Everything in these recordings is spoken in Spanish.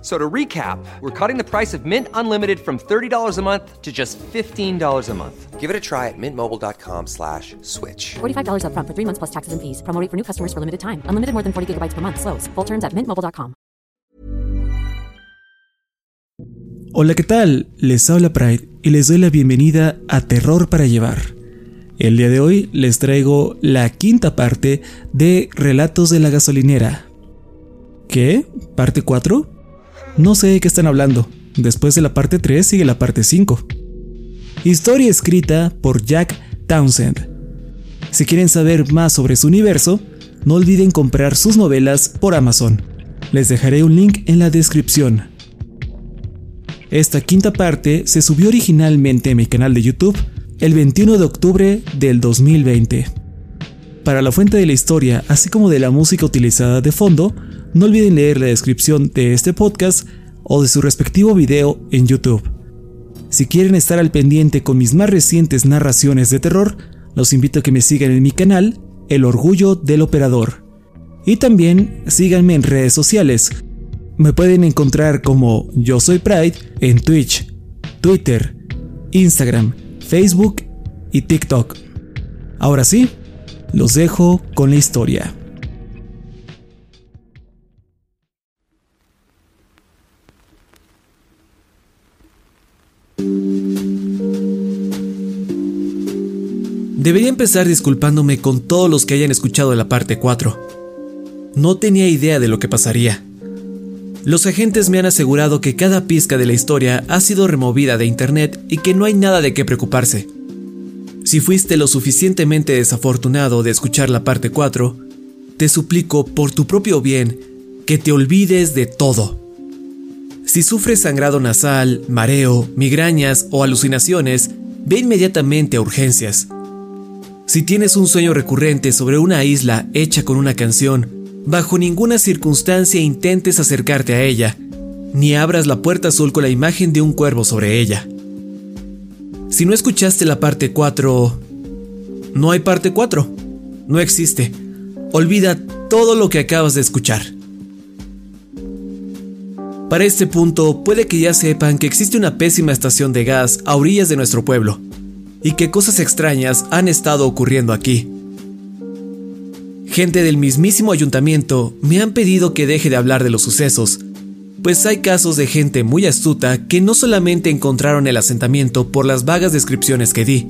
So to recap, we're cutting the price of Mint Unlimited from $30 a month to just $15 a month. Give it a try at mintmobile.com slash switch. $45 upfront for three months plus taxes and fees. Promo rate for new customers for limited time. Unlimited more than 40 gigabytes per month. Slows. Full terms at mintmobile.com. Hola, ¿qué tal? Les habla Pride y les doy la bienvenida a Terror para Llevar. El día de hoy les traigo la quinta parte de Relatos de la Gasolinera. ¿Qué? ¿Parte 4? No sé de qué están hablando. Después de la parte 3 sigue la parte 5. Historia escrita por Jack Townsend. Si quieren saber más sobre su universo, no olviden comprar sus novelas por Amazon. Les dejaré un link en la descripción. Esta quinta parte se subió originalmente en mi canal de YouTube el 21 de octubre del 2020. Para la fuente de la historia, así como de la música utilizada de fondo, no olviden leer la descripción de este podcast o de su respectivo video en YouTube. Si quieren estar al pendiente con mis más recientes narraciones de terror, los invito a que me sigan en mi canal, El Orgullo del Operador. Y también síganme en redes sociales. Me pueden encontrar como Yo Soy Pride en Twitch, Twitter, Instagram, Facebook y TikTok. Ahora sí, los dejo con la historia. Debería empezar disculpándome con todos los que hayan escuchado la parte 4. No tenía idea de lo que pasaría. Los agentes me han asegurado que cada pizca de la historia ha sido removida de internet y que no hay nada de qué preocuparse. Si fuiste lo suficientemente desafortunado de escuchar la parte 4, te suplico por tu propio bien que te olvides de todo. Si sufres sangrado nasal, mareo, migrañas o alucinaciones, ve inmediatamente a urgencias. Si tienes un sueño recurrente sobre una isla hecha con una canción, bajo ninguna circunstancia intentes acercarte a ella, ni abras la puerta azul con la imagen de un cuervo sobre ella. Si no escuchaste la parte 4, no hay parte 4. No existe. Olvida todo lo que acabas de escuchar. Para este punto, puede que ya sepan que existe una pésima estación de gas a orillas de nuestro pueblo, y que cosas extrañas han estado ocurriendo aquí. Gente del mismísimo ayuntamiento me han pedido que deje de hablar de los sucesos, pues hay casos de gente muy astuta que no solamente encontraron el asentamiento por las vagas descripciones que di,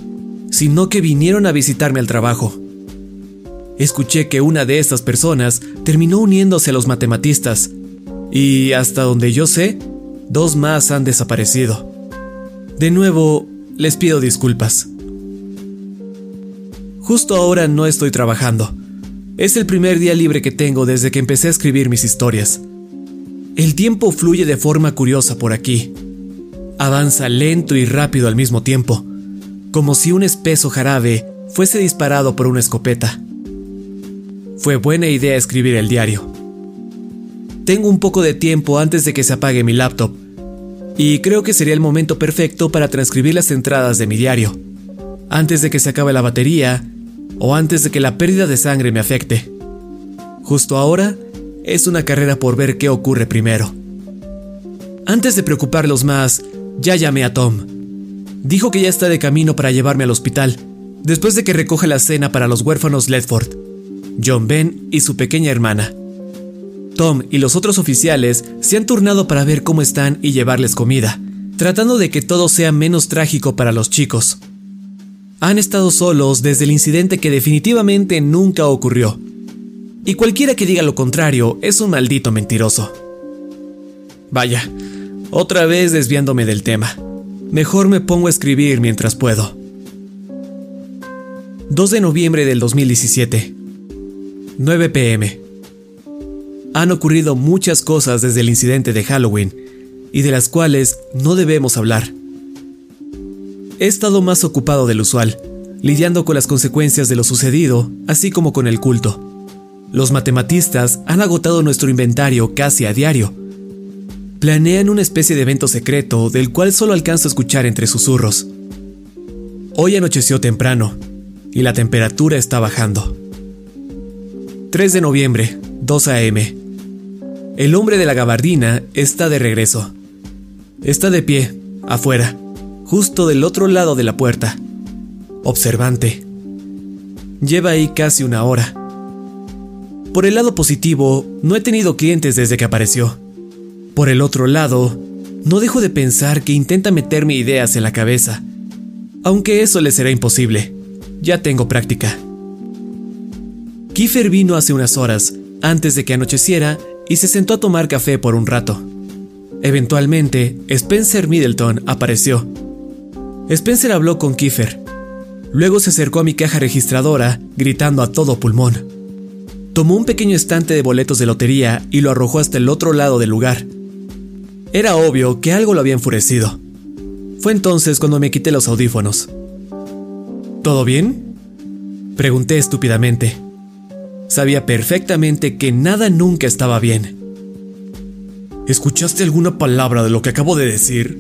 sino que vinieron a visitarme al trabajo. Escuché que una de estas personas terminó uniéndose a los matematistas, y hasta donde yo sé, dos más han desaparecido. De nuevo, les pido disculpas. Justo ahora no estoy trabajando. Es el primer día libre que tengo desde que empecé a escribir mis historias. El tiempo fluye de forma curiosa por aquí. Avanza lento y rápido al mismo tiempo, como si un espeso jarabe fuese disparado por una escopeta. Fue buena idea escribir el diario. Tengo un poco de tiempo antes de que se apague mi laptop, y creo que sería el momento perfecto para transcribir las entradas de mi diario, antes de que se acabe la batería o antes de que la pérdida de sangre me afecte. Justo ahora es una carrera por ver qué ocurre primero. Antes de preocuparlos más, ya llamé a Tom. Dijo que ya está de camino para llevarme al hospital, después de que recoja la cena para los huérfanos Ledford, John Ben y su pequeña hermana. Tom y los otros oficiales se han turnado para ver cómo están y llevarles comida, tratando de que todo sea menos trágico para los chicos. Han estado solos desde el incidente que definitivamente nunca ocurrió. Y cualquiera que diga lo contrario es un maldito mentiroso. Vaya, otra vez desviándome del tema. Mejor me pongo a escribir mientras puedo. 2 de noviembre del 2017. 9 pm. Han ocurrido muchas cosas desde el incidente de Halloween, y de las cuales no debemos hablar. He estado más ocupado del usual, lidiando con las consecuencias de lo sucedido, así como con el culto. Los matematistas han agotado nuestro inventario casi a diario. Planean una especie de evento secreto del cual solo alcanzo a escuchar entre susurros. Hoy anocheció temprano y la temperatura está bajando. 3 de noviembre, 2 a.m. El hombre de la gabardina está de regreso. Está de pie, afuera, justo del otro lado de la puerta. Observante. Lleva ahí casi una hora. Por el lado positivo, no he tenido clientes desde que apareció. Por el otro lado, no dejo de pensar que intenta meterme ideas en la cabeza. Aunque eso le será imposible. Ya tengo práctica. Kiefer vino hace unas horas, antes de que anocheciera, y se sentó a tomar café por un rato. Eventualmente, Spencer Middleton apareció. Spencer habló con Kiefer. Luego se acercó a mi caja registradora, gritando a todo pulmón. Tomó un pequeño estante de boletos de lotería y lo arrojó hasta el otro lado del lugar. Era obvio que algo lo había enfurecido. Fue entonces cuando me quité los audífonos. ¿Todo bien? Pregunté estúpidamente. Sabía perfectamente que nada nunca estaba bien. ¿Escuchaste alguna palabra de lo que acabo de decir?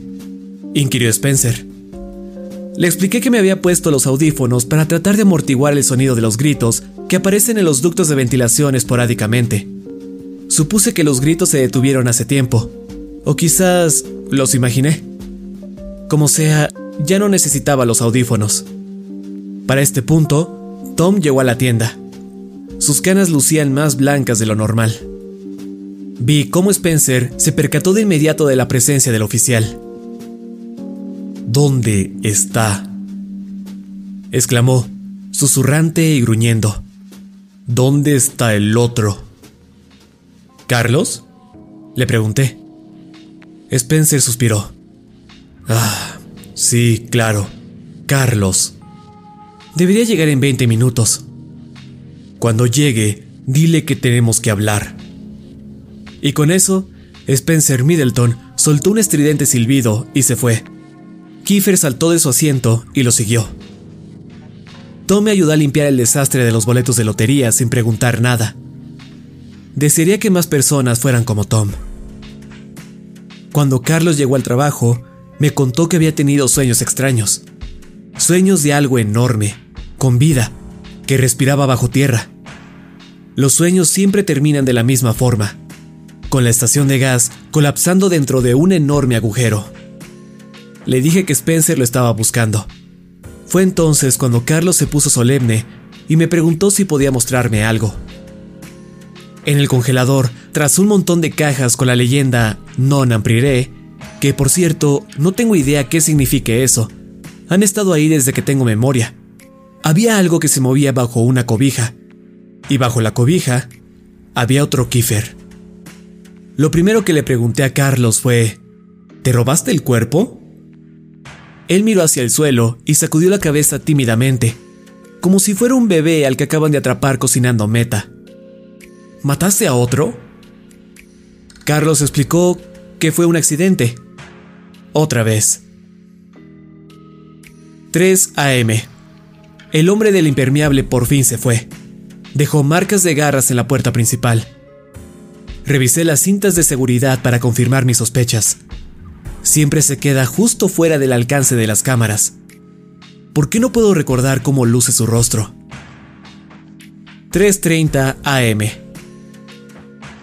inquirió Spencer. Le expliqué que me había puesto los audífonos para tratar de amortiguar el sonido de los gritos que aparecen en los ductos de ventilación esporádicamente. Supuse que los gritos se detuvieron hace tiempo, o quizás los imaginé. Como sea, ya no necesitaba los audífonos. Para este punto, Tom llegó a la tienda. Sus canas lucían más blancas de lo normal. Vi cómo Spencer se percató de inmediato de la presencia del oficial. ¿Dónde está? exclamó, susurrante y gruñendo. ¿Dónde está el otro? ¿Carlos? Le pregunté. Spencer suspiró. Ah, sí, claro. Carlos. Debería llegar en 20 minutos. Cuando llegue, dile que tenemos que hablar. Y con eso, Spencer Middleton soltó un estridente silbido y se fue. Kiefer saltó de su asiento y lo siguió. Tom me ayudó a limpiar el desastre de los boletos de lotería sin preguntar nada. Desearía que más personas fueran como Tom. Cuando Carlos llegó al trabajo, me contó que había tenido sueños extraños. Sueños de algo enorme, con vida, que respiraba bajo tierra. Los sueños siempre terminan de la misma forma, con la estación de gas colapsando dentro de un enorme agujero. Le dije que Spencer lo estaba buscando fue entonces cuando Carlos se puso solemne y me preguntó si podía mostrarme algo. En el congelador, tras un montón de cajas con la leyenda Non Ampriré, que por cierto no tengo idea qué signifique eso, han estado ahí desde que tengo memoria. Había algo que se movía bajo una cobija, y bajo la cobija había otro Kiefer. Lo primero que le pregunté a Carlos fue, ¿te robaste el cuerpo? Él miró hacia el suelo y sacudió la cabeza tímidamente, como si fuera un bebé al que acaban de atrapar cocinando meta. ¿Mataste a otro? Carlos explicó que fue un accidente. Otra vez. 3 AM. El hombre del impermeable por fin se fue. Dejó marcas de garras en la puerta principal. Revisé las cintas de seguridad para confirmar mis sospechas. Siempre se queda justo fuera del alcance de las cámaras. ¿Por qué no puedo recordar cómo luce su rostro? 3.30 am.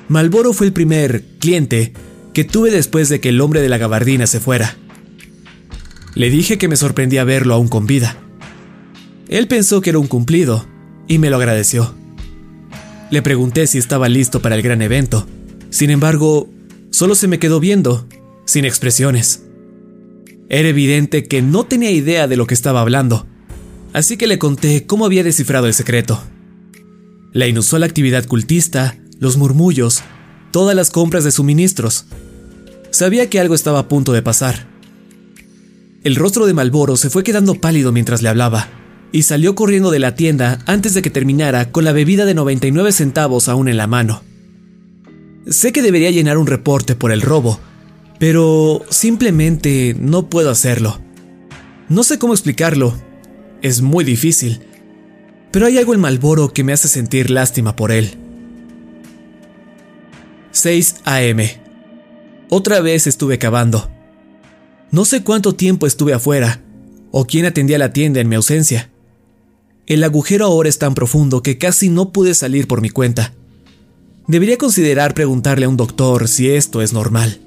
Malboro fue el primer cliente que tuve después de que el hombre de la gabardina se fuera. Le dije que me sorprendía verlo aún con vida. Él pensó que era un cumplido y me lo agradeció. Le pregunté si estaba listo para el gran evento. Sin embargo, solo se me quedó viendo, sin expresiones. Era evidente que no tenía idea de lo que estaba hablando, así que le conté cómo había descifrado el secreto. La inusual actividad cultista, los murmullos, todas las compras de suministros. Sabía que algo estaba a punto de pasar. El rostro de Malboro se fue quedando pálido mientras le hablaba y salió corriendo de la tienda antes de que terminara con la bebida de 99 centavos aún en la mano. Sé que debería llenar un reporte por el robo, pero simplemente no puedo hacerlo. No sé cómo explicarlo. Es muy difícil. Pero hay algo en Malboro que me hace sentir lástima por él. 6 AM. Otra vez estuve cavando. No sé cuánto tiempo estuve afuera, o quién atendía la tienda en mi ausencia. El agujero ahora es tan profundo que casi no pude salir por mi cuenta. Debería considerar preguntarle a un doctor si esto es normal.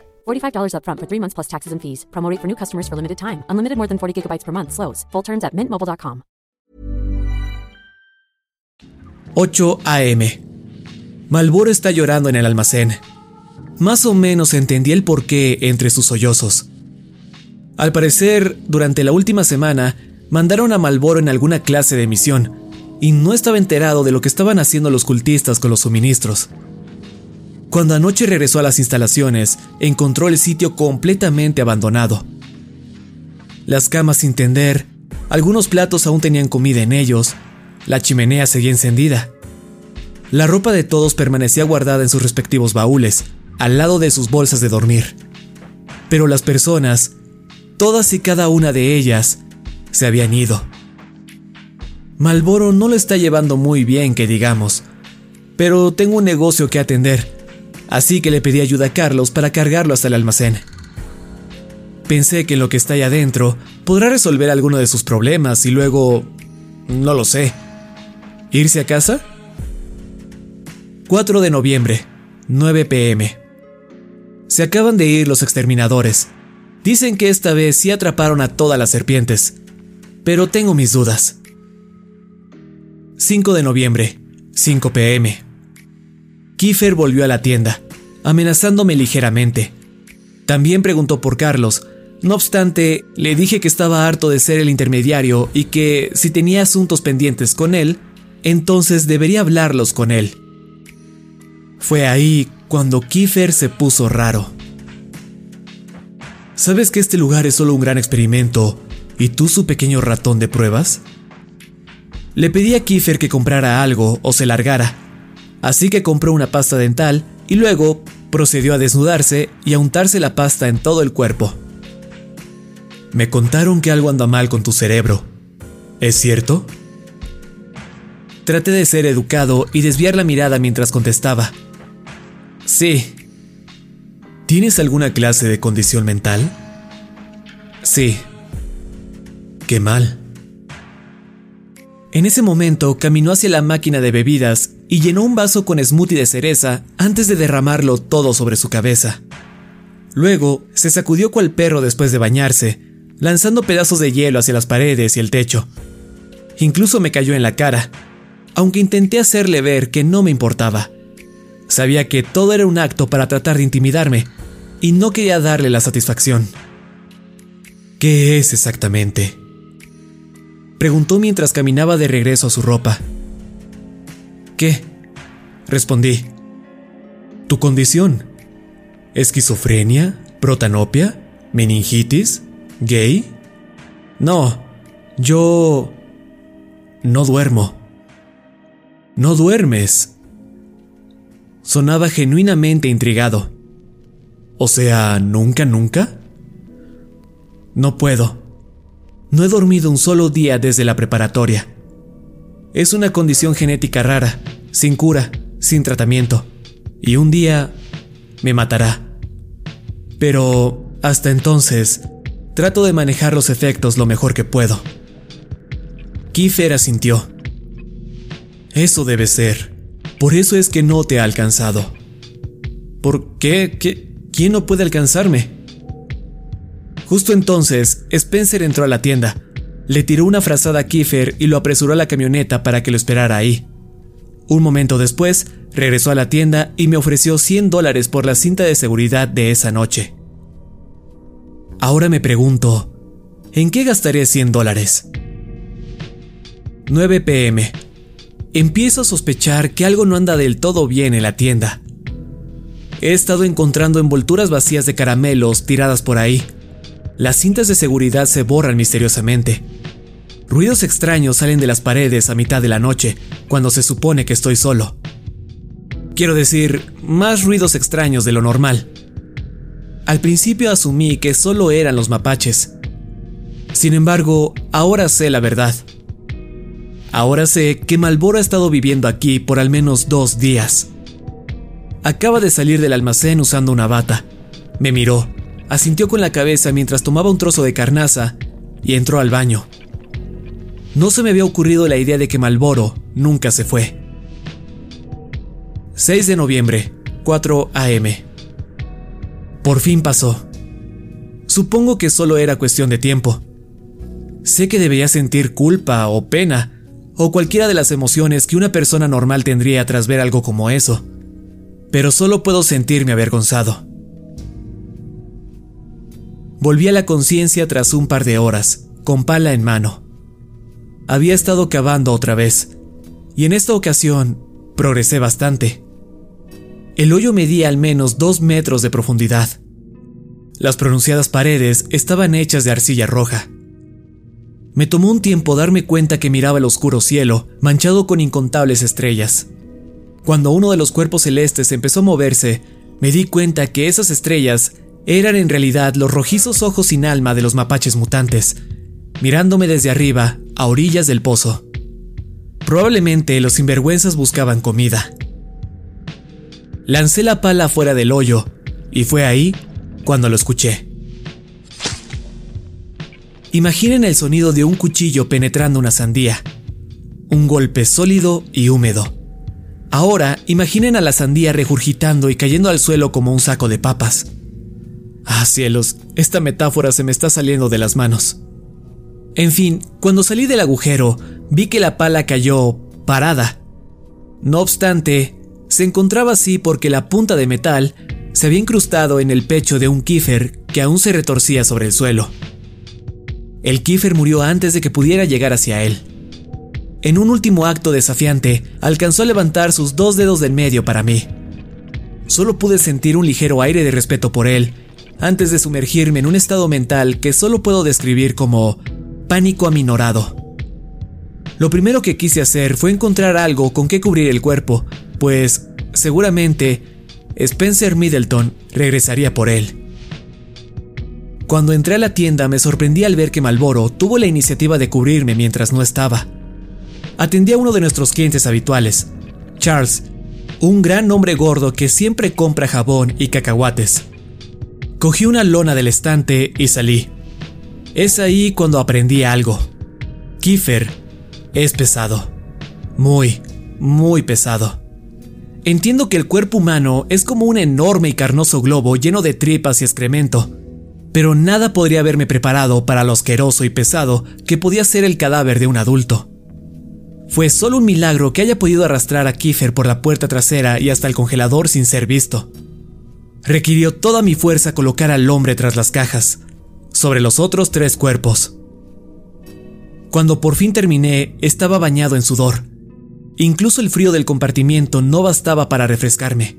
$45 upfront for three months plus taxes and fees. Promo rate for new customers for limited time. Unlimited more than 40 gigabytes per month. Slows. Full terms at mintmobile.com. 8 AM. Malboro está llorando en el almacén. Más o menos entendí el porqué entre sus sollozos. Al parecer, durante la última semana, mandaron a Malboro en alguna clase de misión, y no estaba enterado de lo que estaban haciendo los cultistas con los suministros. Cuando anoche regresó a las instalaciones, encontró el sitio completamente abandonado. Las camas sin tender, algunos platos aún tenían comida en ellos, la chimenea seguía encendida. La ropa de todos permanecía guardada en sus respectivos baúles, al lado de sus bolsas de dormir. Pero las personas, todas y cada una de ellas, se habían ido. Malboro no lo está llevando muy bien, que digamos, pero tengo un negocio que atender así que le pedí ayuda a Carlos para cargarlo hasta el almacén. Pensé que lo que está ahí adentro podrá resolver alguno de sus problemas y luego... no lo sé. ¿Irse a casa? 4 de noviembre, 9 pm. Se acaban de ir los exterminadores. Dicen que esta vez sí atraparon a todas las serpientes, pero tengo mis dudas. 5 de noviembre, 5 pm. Kiefer volvió a la tienda, amenazándome ligeramente. También preguntó por Carlos. No obstante, le dije que estaba harto de ser el intermediario y que si tenía asuntos pendientes con él, entonces debería hablarlos con él. Fue ahí cuando Kiefer se puso raro. ¿Sabes que este lugar es solo un gran experimento y tú su pequeño ratón de pruebas? Le pedí a Kiefer que comprara algo o se largara, así que compró una pasta dental y luego procedió a desnudarse y a untarse la pasta en todo el cuerpo. Me contaron que algo anda mal con tu cerebro. ¿Es cierto? Traté de ser educado y desviar la mirada mientras contestaba. Sí. ¿Tienes alguna clase de condición mental? Sí. Qué mal. En ese momento caminó hacia la máquina de bebidas y llenó un vaso con smoothie de cereza antes de derramarlo todo sobre su cabeza. Luego se sacudió cual perro después de bañarse, lanzando pedazos de hielo hacia las paredes y el techo. Incluso me cayó en la cara, aunque intenté hacerle ver que no me importaba. Sabía que todo era un acto para tratar de intimidarme y no quería darle la satisfacción. ¿Qué es exactamente? Preguntó mientras caminaba de regreso a su ropa. ¿Qué? Respondí. ¿Tu condición? ¿Esquizofrenia? ¿Protanopia? ¿Meningitis? ¿Gay? No, yo... No duermo. No duermes. Sonaba genuinamente intrigado. O sea, ¿nunca, nunca? No puedo. No he dormido un solo día desde la preparatoria. Es una condición genética rara, sin cura, sin tratamiento, y un día me matará. Pero hasta entonces, trato de manejar los efectos lo mejor que puedo. Kiefer asintió. Eso debe ser. Por eso es que no te ha alcanzado. ¿Por qué? ¿Qué? ¿Quién no puede alcanzarme? Justo entonces, Spencer entró a la tienda le tiró una frazada a Kiefer y lo apresuró a la camioneta para que lo esperara ahí. Un momento después, regresó a la tienda y me ofreció 100 dólares por la cinta de seguridad de esa noche. Ahora me pregunto, ¿en qué gastaré 100 dólares? 9 pm. Empiezo a sospechar que algo no anda del todo bien en la tienda. He estado encontrando envolturas vacías de caramelos tiradas por ahí. Las cintas de seguridad se borran misteriosamente. Ruidos extraños salen de las paredes a mitad de la noche, cuando se supone que estoy solo. Quiero decir, más ruidos extraños de lo normal. Al principio asumí que solo eran los mapaches. Sin embargo, ahora sé la verdad. Ahora sé que Malboro ha estado viviendo aquí por al menos dos días. Acaba de salir del almacén usando una bata. Me miró, asintió con la cabeza mientras tomaba un trozo de carnaza y entró al baño. No se me había ocurrido la idea de que Malboro nunca se fue. 6 de noviembre, 4 a.m. Por fin pasó. Supongo que solo era cuestión de tiempo. Sé que debería sentir culpa o pena, o cualquiera de las emociones que una persona normal tendría tras ver algo como eso, pero solo puedo sentirme avergonzado. Volví a la conciencia tras un par de horas, con pala en mano había estado cavando otra vez, y en esta ocasión progresé bastante. El hoyo medía al menos dos metros de profundidad. Las pronunciadas paredes estaban hechas de arcilla roja. Me tomó un tiempo darme cuenta que miraba el oscuro cielo, manchado con incontables estrellas. Cuando uno de los cuerpos celestes empezó a moverse, me di cuenta que esas estrellas eran en realidad los rojizos ojos sin alma de los mapaches mutantes, mirándome desde arriba a orillas del pozo. Probablemente los sinvergüenzas buscaban comida. Lancé la pala fuera del hoyo y fue ahí cuando lo escuché. Imaginen el sonido de un cuchillo penetrando una sandía. Un golpe sólido y húmedo. Ahora imaginen a la sandía regurgitando y cayendo al suelo como un saco de papas. Ah, cielos, esta metáfora se me está saliendo de las manos. En fin, cuando salí del agujero, vi que la pala cayó parada. No obstante, se encontraba así porque la punta de metal se había incrustado en el pecho de un kiefer que aún se retorcía sobre el suelo. El kiefer murió antes de que pudiera llegar hacia él. En un último acto desafiante, alcanzó a levantar sus dos dedos del medio para mí. solo pude sentir un ligero aire de respeto por él, antes de sumergirme en un estado mental que solo puedo describir como pánico aminorado. Lo primero que quise hacer fue encontrar algo con que cubrir el cuerpo, pues seguramente Spencer Middleton regresaría por él. Cuando entré a la tienda me sorprendí al ver que Malboro tuvo la iniciativa de cubrirme mientras no estaba. Atendí a uno de nuestros clientes habituales, Charles, un gran hombre gordo que siempre compra jabón y cacahuates. Cogí una lona del estante y salí. Es ahí cuando aprendí algo. Kiefer es pesado. Muy, muy pesado. Entiendo que el cuerpo humano es como un enorme y carnoso globo lleno de tripas y excremento, pero nada podría haberme preparado para lo asqueroso y pesado que podía ser el cadáver de un adulto. Fue solo un milagro que haya podido arrastrar a Kiefer por la puerta trasera y hasta el congelador sin ser visto. Requirió toda mi fuerza colocar al hombre tras las cajas, sobre los otros tres cuerpos. Cuando por fin terminé, estaba bañado en sudor. Incluso el frío del compartimiento no bastaba para refrescarme.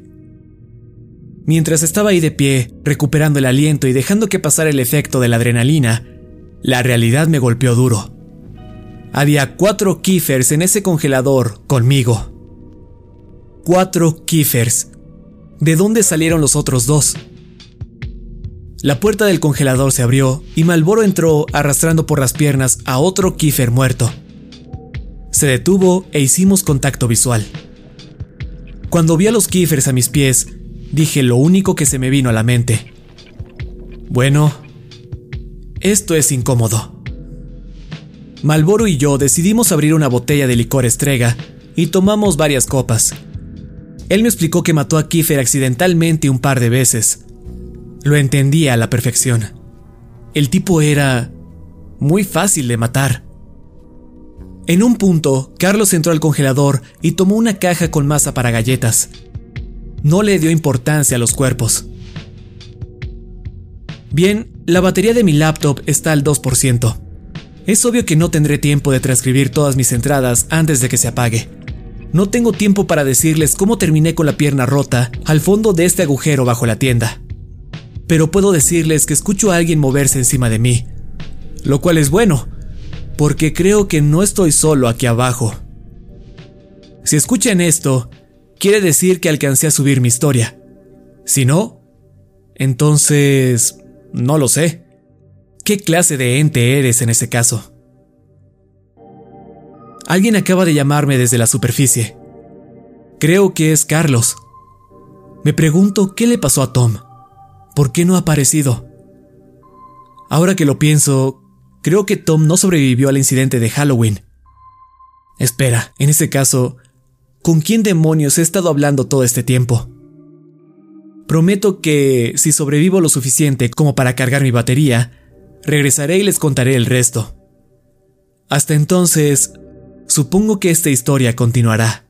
Mientras estaba ahí de pie, recuperando el aliento y dejando que pasara el efecto de la adrenalina, la realidad me golpeó duro. Había cuatro Kiefers en ese congelador conmigo. Cuatro Kiefers ¿De dónde salieron los otros dos? La puerta del congelador se abrió y Malboro entró arrastrando por las piernas a otro Kiefer muerto. Se detuvo e hicimos contacto visual. Cuando vi a los Kiefers a mis pies, dije lo único que se me vino a la mente. Bueno, esto es incómodo. Malboro y yo decidimos abrir una botella de licor estrega y tomamos varias copas. Él me explicó que mató a Kiefer accidentalmente un par de veces. Lo entendía a la perfección. El tipo era muy fácil de matar. En un punto, Carlos entró al congelador y tomó una caja con masa para galletas. No le dio importancia a los cuerpos. Bien, la batería de mi laptop está al 2%. Es obvio que no tendré tiempo de transcribir todas mis entradas antes de que se apague. No tengo tiempo para decirles cómo terminé con la pierna rota al fondo de este agujero bajo la tienda. Pero puedo decirles que escucho a alguien moverse encima de mí. Lo cual es bueno, porque creo que no estoy solo aquí abajo. Si escuchan esto, quiere decir que alcancé a subir mi historia. Si no, entonces... no lo sé. ¿Qué clase de ente eres en ese caso? Alguien acaba de llamarme desde la superficie. Creo que es Carlos. Me pregunto qué le pasó a Tom. ¿Por qué no ha aparecido? Ahora que lo pienso, creo que Tom no sobrevivió al incidente de Halloween. Espera, en ese caso, ¿con quién demonios he estado hablando todo este tiempo? Prometo que, si sobrevivo lo suficiente como para cargar mi batería, regresaré y les contaré el resto. Hasta entonces, Supongo que esta historia continuará.